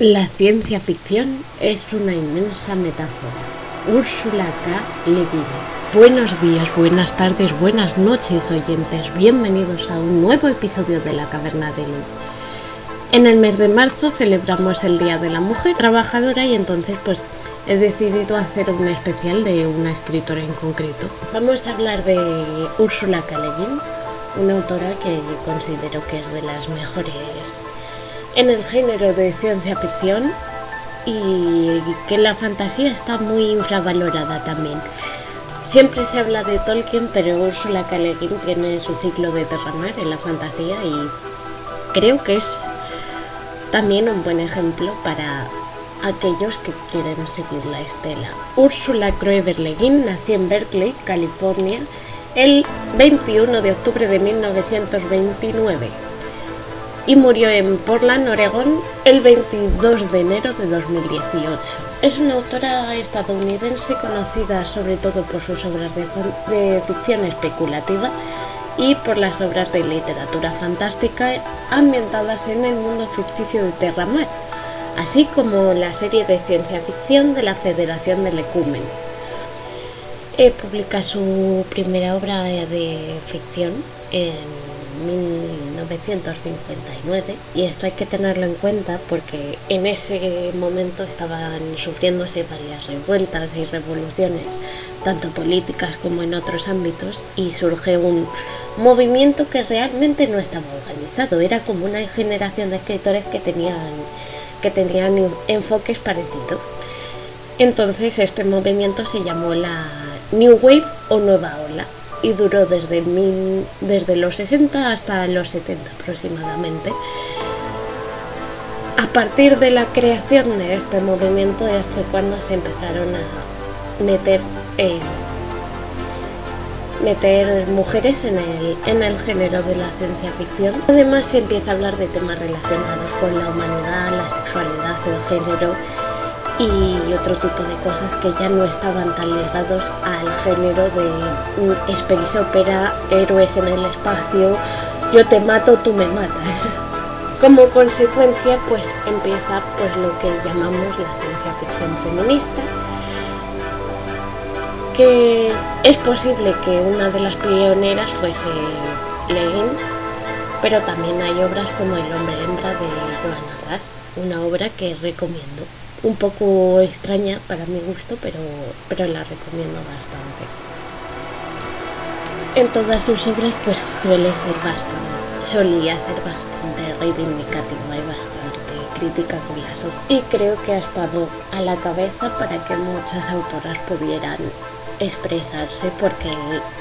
La ciencia ficción es una inmensa metáfora. Úrsula K. Le Guin. Buenos días, buenas tardes, buenas noches, oyentes. Bienvenidos a un nuevo episodio de La Caverna de Luz. En el mes de marzo celebramos el Día de la Mujer Trabajadora y entonces pues he decidido hacer un especial de una escritora en concreto. Vamos a hablar de Úrsula K. Le Guin, una autora que considero que es de las mejores en el género de ciencia ficción y que la fantasía está muy infravalorada también. Siempre se habla de Tolkien, pero Ursula K. Le Guin tiene su ciclo de derramar en la fantasía y creo que es también un buen ejemplo para aquellos que quieren seguir la estela. Ursula Kroeber Le Guin nació en Berkeley, California, el 21 de octubre de 1929 y murió en Portland, Oregon, el 22 de enero de 2018. Es una autora estadounidense conocida sobre todo por sus obras de, ficción especulativa y por las obras de literatura fantástica ambientadas en el mundo ficticio de Terramar, así como la serie de ciencia ficción de la Federación del Ecumen. Eh, publica su primera obra de ficción en 1959 y esto hay que tenerlo en cuenta porque en ese momento estaban sufriéndose varias revueltas y revoluciones, tanto políticas como en otros ámbitos, y surge un movimiento que realmente no estaba organizado, era como una generación de escritores que tenían, que tenían enfoques parecidos. Entonces este movimiento se llamó la New Wave o Nueva Ola y duró desde, desde los 60 hasta los 70 aproximadamente. A partir de la creación de este movimiento fue cuando se empezaron a meter, eh, meter mujeres en el, en el género de la ciencia ficción. Además se empieza a hablar de temas relacionados con la humanidad, la sexualidad, el género otro tipo de cosas que ya no estaban tan ligados al género de space opera, héroes en el espacio, yo te mato, tú me matas. Como consecuencia, pues empieza pues lo que llamamos la ciencia ficción feminista, que es posible que una de las pioneras fuese Lenin, pero también hay obras como El hombre hembra de Joan Arras, una obra que recomiendo un poco extraña para mi gusto, pero, pero la recomiendo bastante. En todas sus obras pues suele ser bastante, solía ser bastante reivindicativa y bastante crítica con las otras. Y creo que ha estado a la cabeza para que muchas autoras pudieran expresarse porque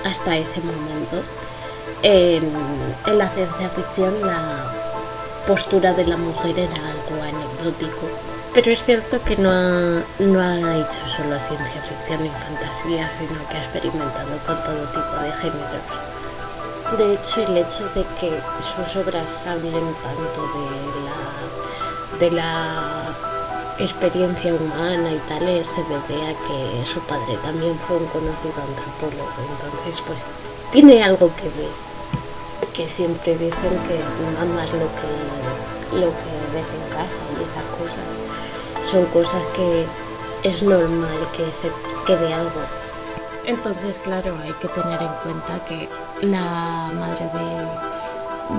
hasta ese momento en, en la ciencia ficción la postura de la mujer era algo anecdótico pero es cierto que no ha, no ha hecho solo ciencia ficción y fantasía, sino que ha experimentado con todo tipo de géneros. De hecho, el hecho de que sus obras hablen tanto de la, de la experiencia humana y tal se debe a que su padre también fue un conocido antropólogo, entonces pues tiene algo que ver. Que siempre dicen que mamas lo que, lo que ves en casa y esas cosas son cosas que es normal que se quede algo. Entonces, claro, hay que tener en cuenta que la madre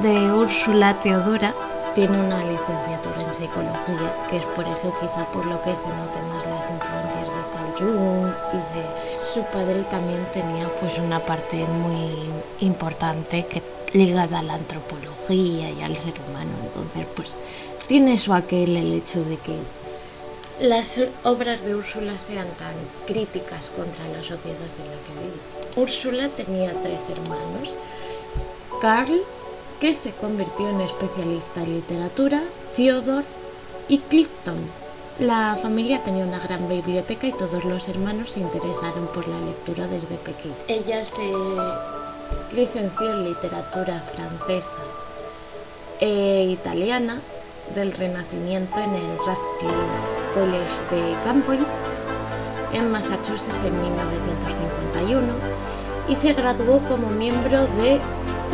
de, de Úrsula Teodora tiene una licenciatura en psicología, que es por eso quizá por lo que se noten más las influencias de Carl Jung y de su padre también tenía pues una parte muy importante que ligada a la antropología y al ser humano. Entonces, pues tiene eso aquel el hecho de que las obras de Úrsula sean tan críticas contra la sociedad en la que vive. Úrsula tenía tres hermanos. Carl, que se convirtió en especialista en literatura, Theodore y Clifton. La familia tenía una gran biblioteca y todos los hermanos se interesaron por la lectura desde pequeño. Ella se licenció en literatura francesa e italiana del Renacimiento en el Radcliffe College de Cambridge, en Massachusetts en 1951, y se graduó como miembro de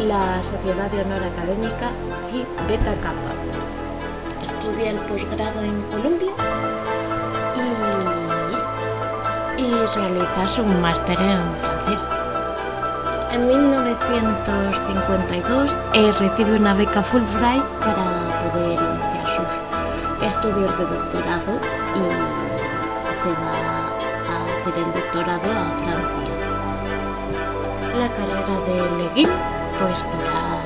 la Sociedad de Honor Académica Phi Beta Kappa. estudia el posgrado en Colombia y, y realiza su máster en francés. En 1952 eh, recibe una beca Fulbright para estudios de doctorado y se va a hacer el doctorado a Francia. La carrera de Leguín pues dura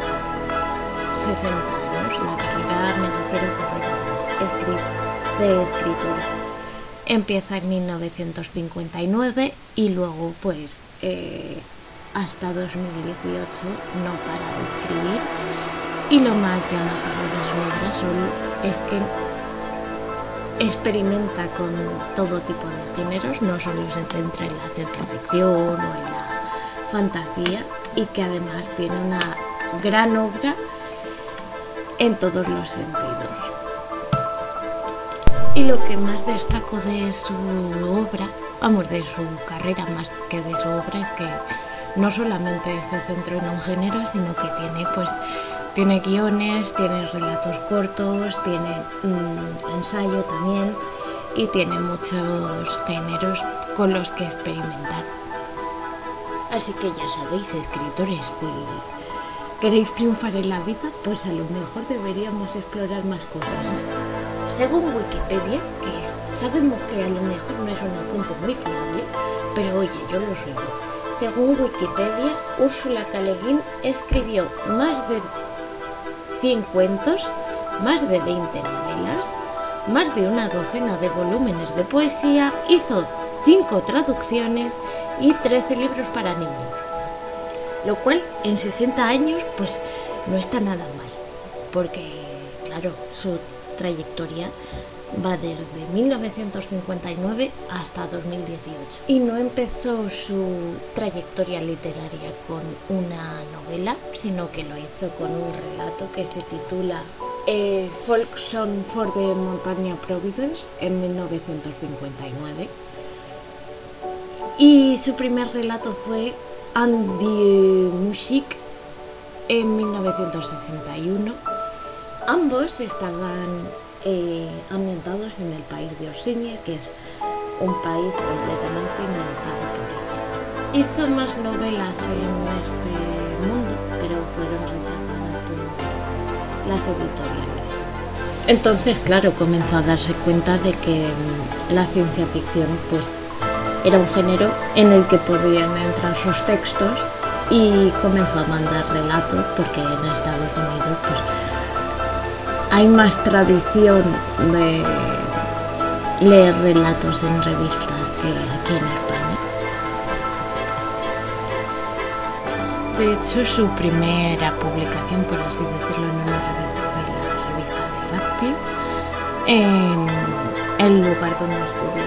60 años, la carrera me refiero a de escritura. Empieza en 1959 y luego pues eh, hasta 2018 no para de escribir y lo más llamativo de su obra es que experimenta con todo tipo de géneros, no solo se centra en la ciencia ficción o en la fantasía y que además tiene una gran obra en todos los sentidos. Y lo que más destaco de su obra, vamos, de su carrera más que de su obra, es que no solamente se centró en un género, sino que tiene pues tiene guiones, tiene relatos cortos, tiene un ensayo también y tiene muchos géneros con los que experimentar. Así que ya sabéis, escritores, si queréis triunfar en la vida, pues a lo mejor deberíamos explorar más cosas. Según Wikipedia, que sabemos que a lo mejor no es una fuente muy fiable, pero oye, yo lo suelto según Wikipedia, Úrsula K. escribió más de 100 cuentos, más de 20 novelas, más de una docena de volúmenes de poesía, hizo 5 traducciones y 13 libros para niños. Lo cual en 60 años pues no está nada mal, porque claro, su trayectoria va desde 1959 hasta 2018 y no empezó su trayectoria literaria con una novela, sino que lo hizo con un relato que se titula eh, Folk Song for the Montagna Providence en 1959 y su primer relato fue Andy Music en 1961. Ambos estaban eh, ambientados en el país de Orsini, que es un país completamente inventado por ella. Hizo más novelas en este mundo, pero fueron rechazadas por las editoriales. Entonces, claro, comenzó a darse cuenta de que mm, la ciencia ficción pues, era un género en el que podían entrar sus textos y comenzó a mandar relatos porque en Estados Unidos pues, hay más tradición de leer relatos en revistas que aquí en España. De hecho, su primera publicación, por así decirlo, en una revista fue la revista de Radcliffe, en el lugar donde estudió.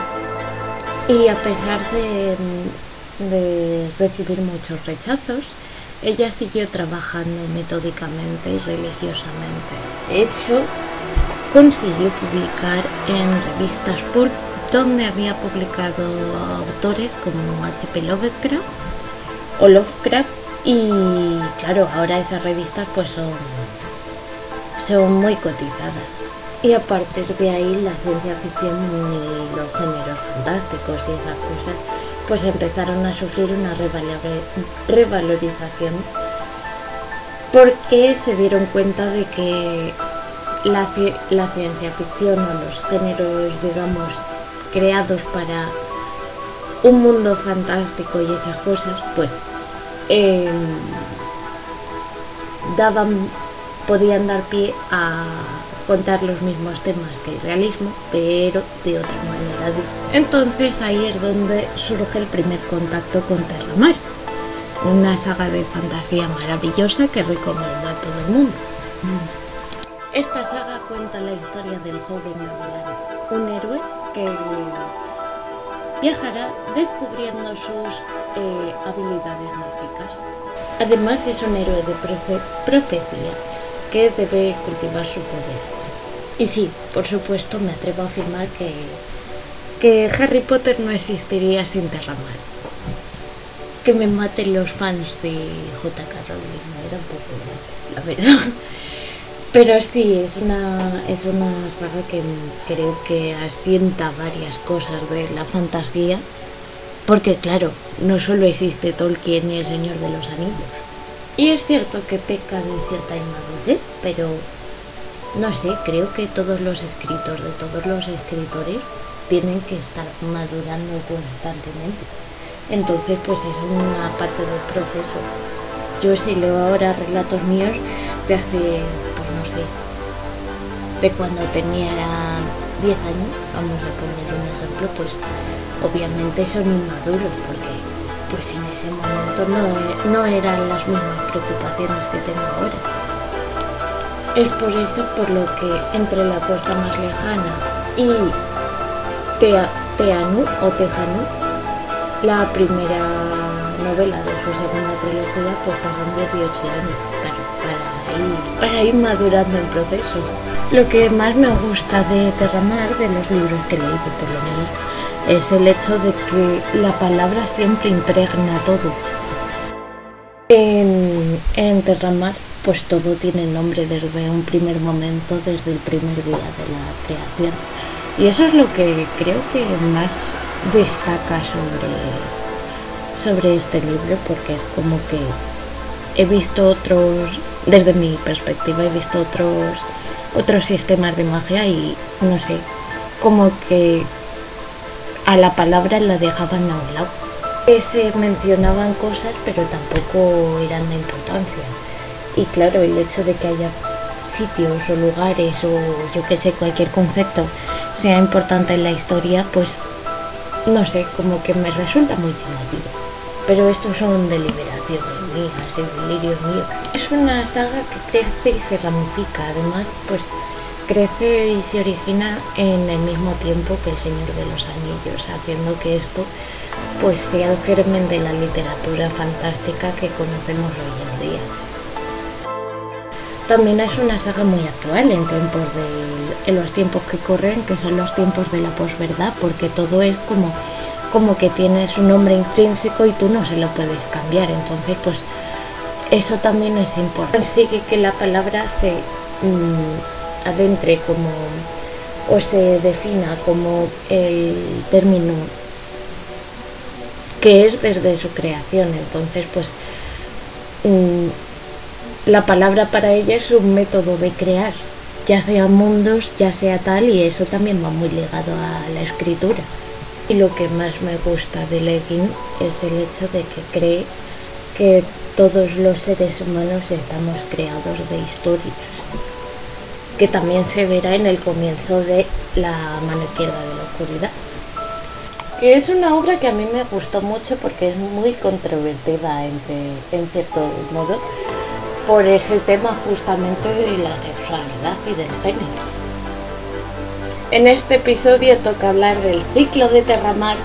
Y a pesar de, de recibir muchos rechazos, ella siguió trabajando metódicamente y religiosamente. De hecho, consiguió publicar en revistas pulp donde había publicado autores como H.P. Lovecraft o Lovecraft y claro, ahora esas revistas pues son, son muy cotizadas. Y a partir de ahí la ciencia ficción y los géneros fantásticos y esas cosas pues empezaron a sufrir una revalorización porque se dieron cuenta de que la, ciencia ficción o los géneros, digamos, creados para un mundo fantástico y esas cosas, pues em, daban, podían dar pie a contar los mismos temas que el realismo, pero de otra manera Entonces ahí es donde surge el primer contacto con Terramar, una saga de fantasía maravillosa que recomiendo a todo el mundo. Esta saga cuenta la historia del joven Gavilán, un héroe que viajará descubriendo sus eh, habilidades mágicas. Además es un héroe de profecía que debe cultivar su poder. Y sí, por supuesto me atrevo a afirmar que, que Harry Potter no existiría sin Terramar. Que me maten los fans de J.K. Rowling, me da un poco la verdad. Pero sí, es una, es una saga que creo que asienta varias cosas de la fantasía, porque claro, no solo existe Tolkien y el Señor de los Anillos. Y es cierto que peca de cierta inmadurez, pero no sé, creo que todos los escritos de todos los escritores tienen que estar madurando constantemente. Entonces, pues es una parte del proceso. Yo si leo ahora relatos míos de hace no sé, de cuando tenía 10 años, vamos a poner un ejemplo, pues obviamente son inmaduros porque pues en ese momento no, no eran las mismas preocupaciones que tengo ahora. Es por eso por lo que entre la costa más lejana y Teanu o Tejanu, la primera novela de su segunda trilogía, pues pasan 18 años, claro, para para ir madurando el proceso. Lo que más me gusta de Terramar, de los libros que he leído por lo menos, es el hecho de que la palabra siempre impregna todo. En, en Terramar, pues todo tiene nombre desde un primer momento, desde el primer día de la creación. Y eso es lo que creo que más destaca sobre, sobre este libro, porque es como que he visto otros desde mi perspectiva he visto otros otros sistemas de magia y no sé, como que a la palabra la dejaban a un lado. Se mencionaban cosas pero tampoco eran de importancia. Y claro, el hecho de que haya sitios o lugares o yo que sé, cualquier concepto sea importante en la historia, pues no sé, como que me resulta muy llamativo. Pero estos son deliberaciones mías delirios míos. Es una saga que crece y se ramifica, además, pues crece y se origina en el mismo tiempo que El Señor de los Anillos, haciendo que esto pues sea el germen de la literatura fantástica que conocemos hoy en día. También es una saga muy actual en tiempos de en los tiempos que corren, que son los tiempos de la posverdad, porque todo es como como que tiene su nombre intrínseco y tú no se lo puedes cambiar. Entonces, pues eso también es importante. Consigue que la palabra se mm, adentre como o se defina como el término que es desde su creación. Entonces, pues mm, la palabra para ella es un método de crear, ya sea mundos, ya sea tal, y eso también va muy ligado a la escritura. Y lo que más me gusta de Legging es el hecho de que cree que todos los seres humanos estamos creados de historias, que también se verá en el comienzo de La mano izquierda de la oscuridad. Que es una obra que a mí me gustó mucho porque es muy controvertida entre, en cierto modo por ese tema justamente de la sexualidad y del género. En este episodio toca hablar del ciclo de Terramar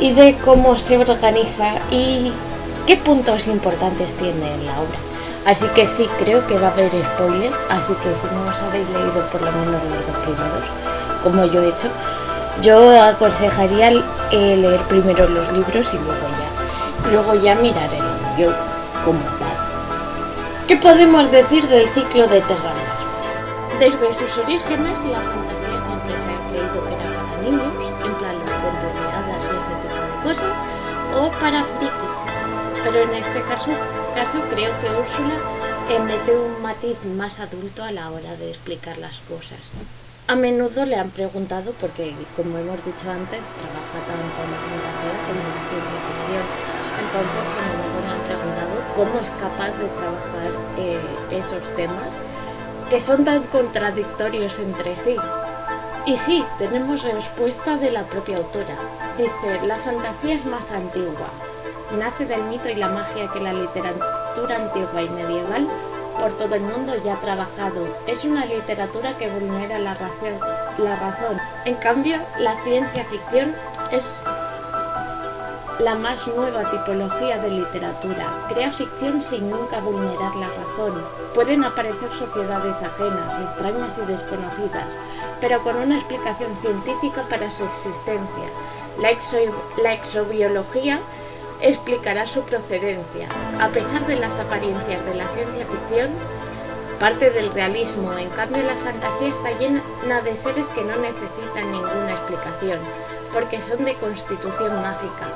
y de cómo se organiza y qué puntos importantes tiene la obra. Así que sí, creo que va a haber spoilers, así que si no os habéis leído por lo menos los dos primeros, como yo he hecho, yo aconsejaría eh, leer primero los libros y luego ya, luego ya mirar el yo como tal. ¿Qué podemos decir del ciclo de Terramar? Desde sus orígenes, la o para frikis. Pero en este caso, caso creo que Úrsula mete un matiz más adulto a la hora de explicar las cosas. A menudo le han preguntado, porque como hemos dicho antes, trabaja tanto en la fantasía como en la ciencia ficción. Entonces cómo es capaz de trabajar eh, esos temas que son tan contradictorios entre sí. Y sí, tenemos respuesta de la propia autora. Dice, la fantasía es más antigua. Nace del mito y la magia que la literatura antigua y medieval por todo el mundo ya ha trabajado. Es una literatura que vulnera la razón. La razón. En cambio, la ciencia ficción es la más nueva tipología de literatura. Crea ficción sin nunca vulnerar la razón. Pueden aparecer sociedades ajenas, extrañas y desconocidas, pero con una explicación científica para su existencia. La, exobiología explicará su procedencia. A pesar de las apariencias de la ciencia ficción, aparte del realismo. En cambio, la fantasía está llena de seres que no necesitan ninguna explicación, porque son de constitución mágica,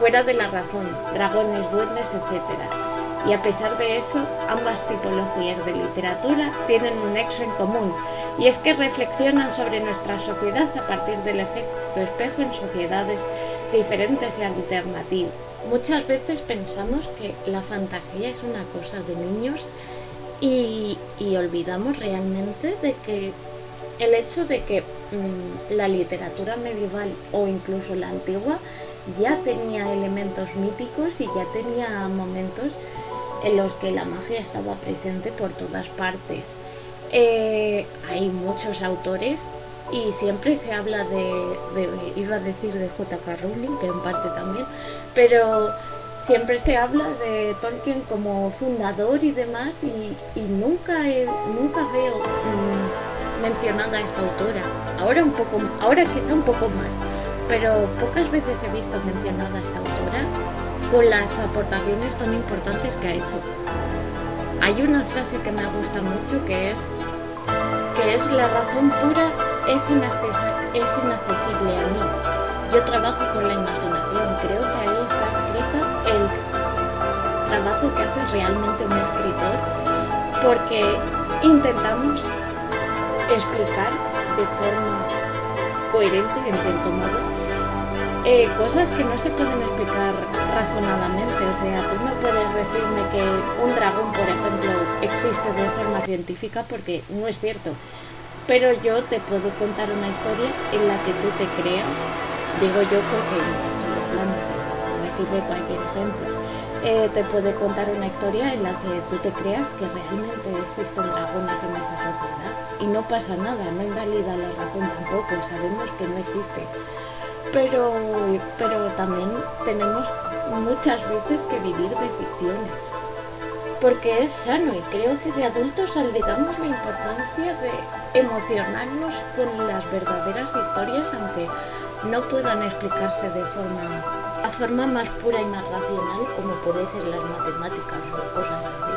fuera de la razón, dragones, duendes, etc. Y a pesar de eso, ambas tipologías de literatura tienen un nexo en común, y es que reflexionan sobre nuestra sociedad a partir del efecto espejo en sociedades diferentes y alternativas. Muchas veces pensamos que la fantasía es una cosa de niños y, olvidamos realmente de que el hecho de que mm, la literatura medieval o incluso la antigua ya tenía elementos míticos y ya tenía momentos en los que la magia estaba presente por todas partes. Eh, hay muchos autores y siempre se habla de, iba a decir de J.K. Rowling, que en parte también, pero siempre se habla de Tolkien como fundador y demás y, nunca, nunca veo mm, mencionada a esta autora. Ahora un poco, ahora quizá un poco más, pero pocas veces he visto mencionada esta autora con las aportaciones tan importantes que ha hecho. Hay una frase que me gusta mucho que es que es la razón pura es, es inaccesible a mí. Yo trabajo con la imaginación, creo que ahí está escrito el trabajo que hace realmente un escritor, porque intentamos explicar de forma coherente, en cierto modo, eh, cosas que no se pueden explicar razonadamente. O sea, tú no puedes decirme que un dragón, por ejemplo, existe de forma científica porque no es cierto. Pero yo te puedo contar una historia en la que tú te creas, digo yo porque me sirve cualquier ejemplo. Eh, te puede contar una historia en la que tú te creas que realmente existen dragones en esa sociedad y no pasa nada, no invalida la razón tampoco, sabemos que no existe pero, pero también tenemos muchas veces que vivir de ficciones, porque es sano y creo que de adultos olvidamos la importancia de emocionarnos con las verdaderas historias, aunque no puedan explicarse de forma, la forma más pura y más racional como puede ser las matemáticas o cosas así.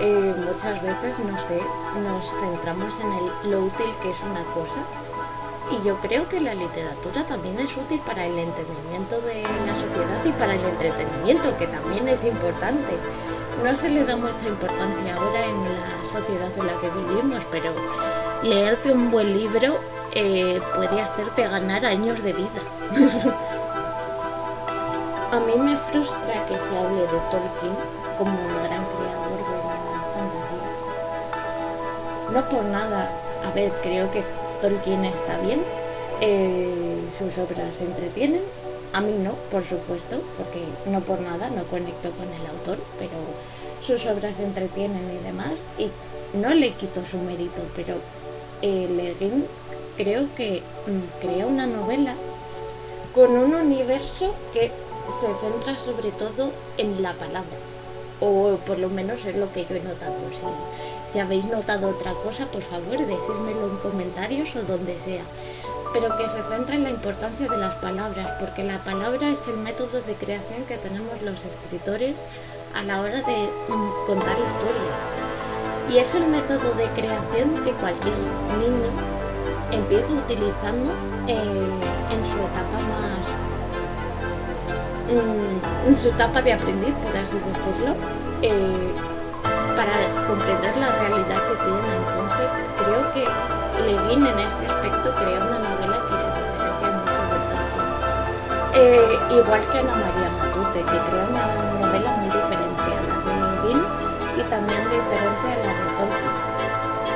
Eh, muchas veces, no sé, nos centramos en lo útil que es una cosa y yo creo que la literatura también es útil para el entendimiento de la sociedad y para el entretenimiento, que también es importante. No se le da mucha importancia ahora en la sociedad en la que vivimos, pero leerte un buen libro eh, puede hacerte ganar años de vida. A mí me frustra que se hable de Tolkien como un gran creador de la fantasía. No por nada, a ver, creo que Tolkien está bien, eh, sus obras entretienen, a mí no, por supuesto, porque no por nada, no conecto con el autor, pero sus obras se entretienen y demás, y no le quito su mérito, pero eh, creo que mm, crea una novela con un universo que se centra sobre todo en la palabra, o por lo menos es lo que yo he notado. Si habéis notado otra cosa, por favor, decídmelo en comentarios o donde sea. Pero que se centra en la importancia de las palabras, porque la palabra es el método de creación que tenemos los escritores a la hora de mm, contar historias. Y es el método de creación que cualquier niño empieza utilizando eh, en su etapa más mm, en su etapa de aprendiz, por así decirlo, eh, para comprender la realidad que tiene. Entonces, creo que Levin en este aspecto crea una novela que se diferencia mucho de Tolkien. Eh, igual que Ana María Matute, que crea una novela muy diferente a la de Levin y también diferente a la de.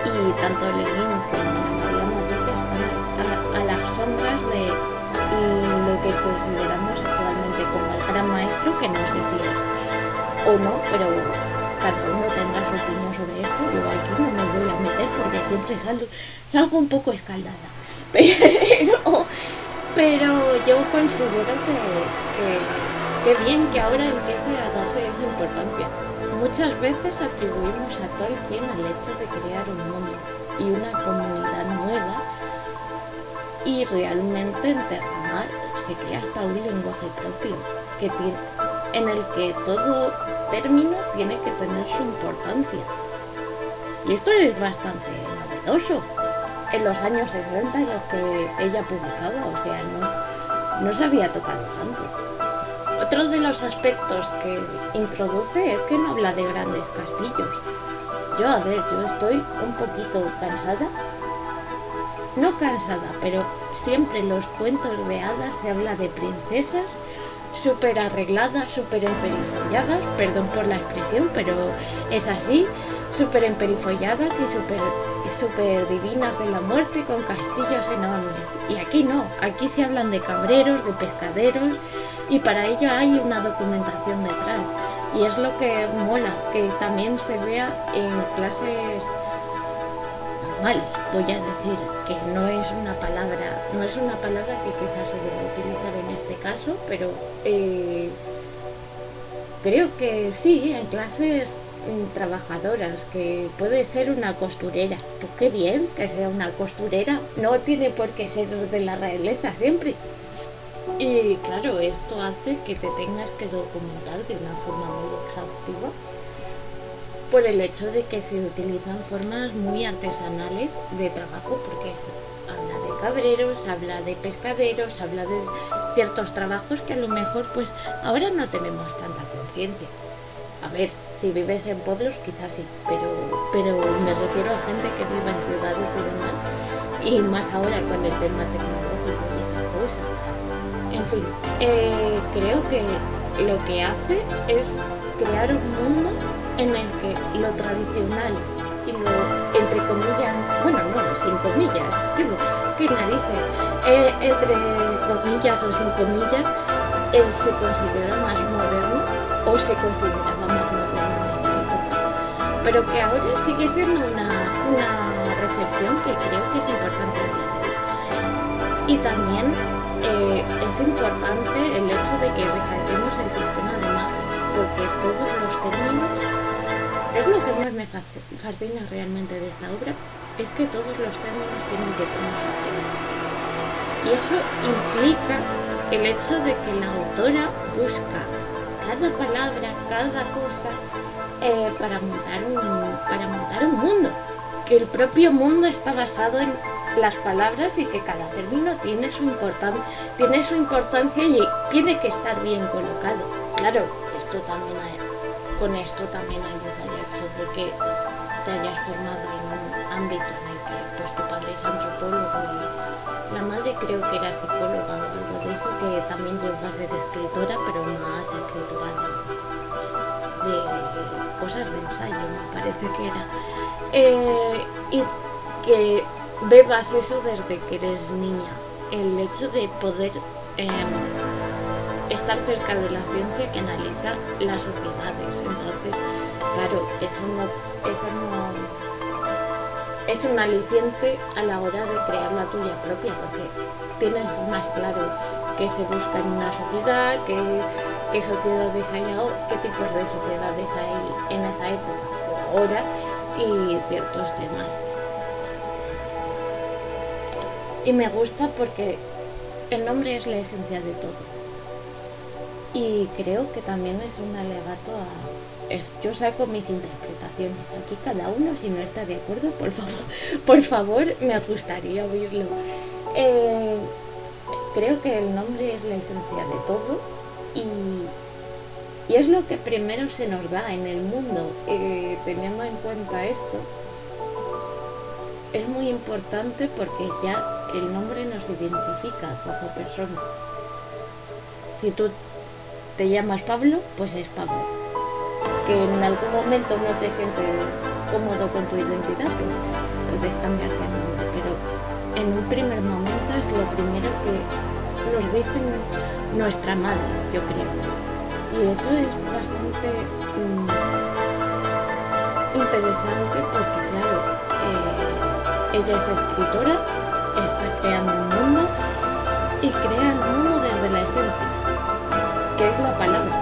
Y tanto Levin como Ana María Matute están a, las sombras de lo que consideramos actualmente como el gran maestro, que no sé si es o no, pero cada uno tendrá su opinión sobre esto, yo aquí no me voy a meter porque siempre salgo, un poco escaldada. Pero, pero yo considero que, que, bien que ahora empiece a darse esa importancia. Muchas veces atribuimos a Tolkien al hecho de crear un mundo y una comunidad nueva y realmente en Terramar se crea hasta un lenguaje propio que tiene, en el que todo término tiene que tener su importancia. Y esto es bastante novedoso en los años 60 en los que ella publicaba, o sea, no, no se había tocado tanto. Otro de los aspectos que introduce es que no habla de grandes castillos. Yo, a ver, yo estoy un poquito cansada. No cansada, pero siempre en los cuentos de hadas se habla de princesas súper arregladas, súper emperifolladas, perdón por la expresión, pero es así, súper emperifolladas y súper super divinas de la muerte con castillos enormes. Y aquí no, aquí se hablan de cabreros, de pescaderos y para ello hay una documentación detrás. Y es lo que mola, que también se vea en clases normales, voy a decir, que no es una palabra, no es una palabra que quizás se debe utilizar en este caso, pero eh, creo que sí, en clases trabajadoras, que puede ser una costurera. Pues qué bien que sea una costurera, no tiene por qué ser de la realeza siempre. Y claro, esto hace que te tengas que documentar de una forma muy exhaustiva por el hecho de que se utilizan formas muy artesanales de trabajo, porque habla de cabreros, habla de pescaderos, habla de ciertos trabajos que a lo mejor pues ahora no tenemos tanta conciencia. A ver, si vives en pueblos, quizás sí, pero, pero me refiero a gente que vive en ciudades y demás, y más ahora con el tema tecnológico y esa cosa. En fin, eh, creo que lo que hace es crear un mundo en el que lo tradicional y lo, entre comillas, bueno, no, sin comillas, digo, qué narices, eh, entre comillas o sin comillas, él se considera más moderno o se consideraba más moderno pero que ahora sigue siendo una, reflexión que creo que es importante Y también eh, es importante el hecho de que recalquemos el sistema de magia, porque todos los términos, es lo que más me fascina realmente de esta obra, es que todos los términos tienen que tener Y eso implica el hecho de que la autora busca cada palabra, cada cosa, eh, para, montar un, para montar un mundo. Que el propio mundo está basado en las palabras y que cada término tiene su, tiene su importancia y tiene que estar bien colocado. Claro, esto también con esto también ayuda el hecho de que te hayas formado en un ámbito en el que pues, tu padre es antropólogo y la madre creo que era psicóloga o algo de eso, que también llegó a ser escritora, pero más escritora de cosas de ensayo, me parece que era. Eh, y que bebas eso desde que eres niña. El hecho de poder em, estar cerca de la ciencia que analiza las sociedades. Claro, eso no, eso no es un aliciente a la hora de crear la tuya propia, porque tienes más claro qué se busca en una sociedad, qué qué sociedades hay ahora, qué tipos de sociedades hay en esa época o ahora y ciertos temas. Y me gusta porque el nombre es la esencia de todo. Y creo que también es un alegato a... yo saco mis interpretaciones. Aquí cada uno, si no está de acuerdo, por favor, por favor, me gustaría oírlo. Eh, creo que el nombre es la esencia de todo y, es lo que primero se nos da en el mundo, eh, teniendo en cuenta esto. Es muy importante porque ya el nombre nos identifica como persona. Si tú te llamas Pablo, pues es Pablo. Que en algún momento no te sientes cómodo con tu identidad, pues puedes cambiarte el nombre. Pero en un primer momento es lo primero que nos dicen nuestra madre, yo creo. Y eso es bastante mm, interesante porque, claro, eh, ella es escritora, está creando un mundo y crea el mundo desde la esencia, que es la palabra.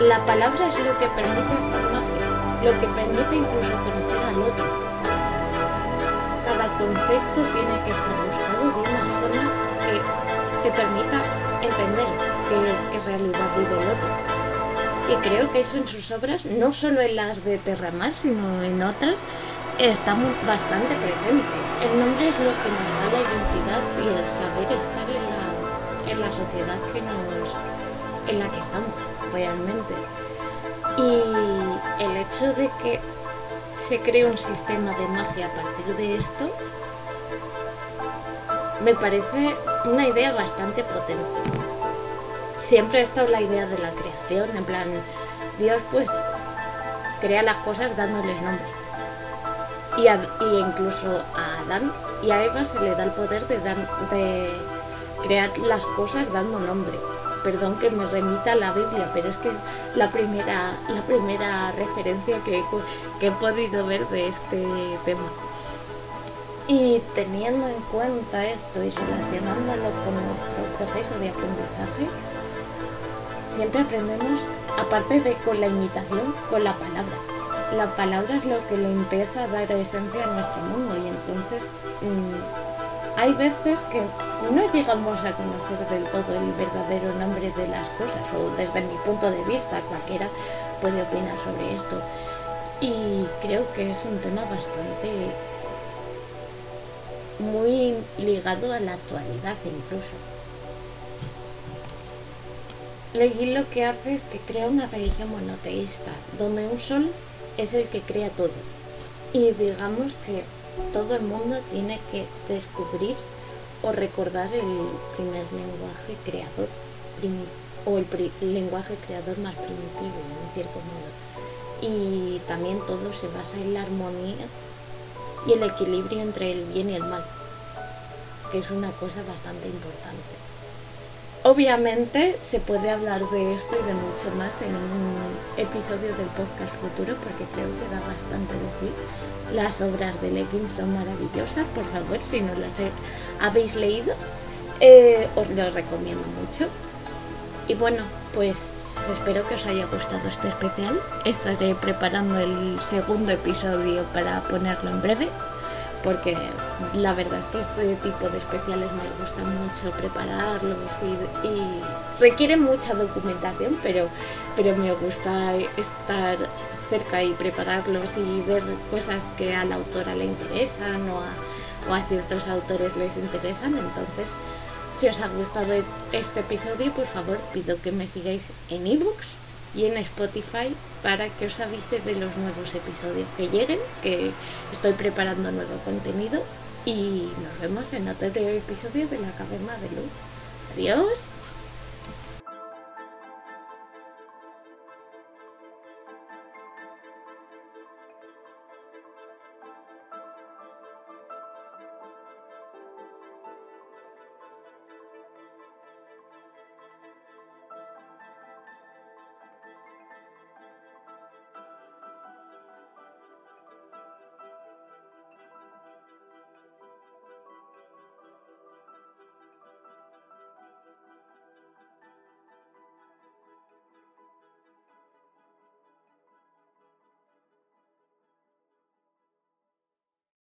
La palabra es lo que permite hacer magia, lo que permite incluso conocer al otro concepto tiene que estar buscado de una forma que te permita entender qué, realidad vive el otro. Y creo que eso en sus obras, no solo en las de Terramar, sino en otras, está bastante presente. El nombre es lo que nos da la identidad y el saber estar en la, en la sociedad que nos, en la que estamos realmente. Y el hecho de que se cree un sistema de magia a partir de esto me parece una idea bastante potente. Siempre ha estado la idea de la creación, en plan, Dios pues crea las cosas dándoles nombre. Y, incluso a Adán y a Eva se le da el poder de, crear las cosas dando nombre. Perdón que me remita a la Biblia, pero es que la primera, la primera referencia que he podido ver de este tema. Y teniendo en cuenta esto y relacionándolo con nuestro proceso de aprendizaje, siempre aprendemos, aparte de con la imitación, con la palabra. La palabra es lo que le empieza a dar esencia a nuestro mundo y entonces mm, hay veces que no llegamos a conocer del todo el verdadero nombre de las cosas o desde mi punto de vista cualquiera puede opinar sobre esto y creo que es un tema bastante muy ligado a la actualidad incluso. Leí lo que hace es que crea una religión monoteísta, donde un sol es el que crea todo. Y digamos que todo el mundo tiene que descubrir o recordar el primer lenguaje creador, o el lenguaje creador más primitivo, en cierto modo. Y también todo se basa en la armonía y el equilibrio entre el bien y el mal, que es una cosa bastante importante. Obviamente se puede hablar de esto y de mucho más en un episodio del podcast futuro porque creo que da bastante de sí. Las obras de Legging son maravillosas, por favor, si no las habéis leído, eh, os lo recomiendo mucho. Y bueno, pues espero que os haya gustado este especial. Estaré preparando el segundo episodio para ponerlo en breve, porque la verdad es que este tipo de especiales me gusta mucho prepararlos y, requiere mucha documentación, pero, pero me gusta estar cerca y prepararlos y ver cosas que a la autora le interesan o a ciertos autores les interesan. Entonces, si os ha gustado este episodio, por favor pido que me sigáis en ebooks y en Spotify para que os avise de los nuevos episodios que lleguen, que estoy preparando nuevo contenido y nos vemos en otro episodio de la Caverna de Luz. Adiós.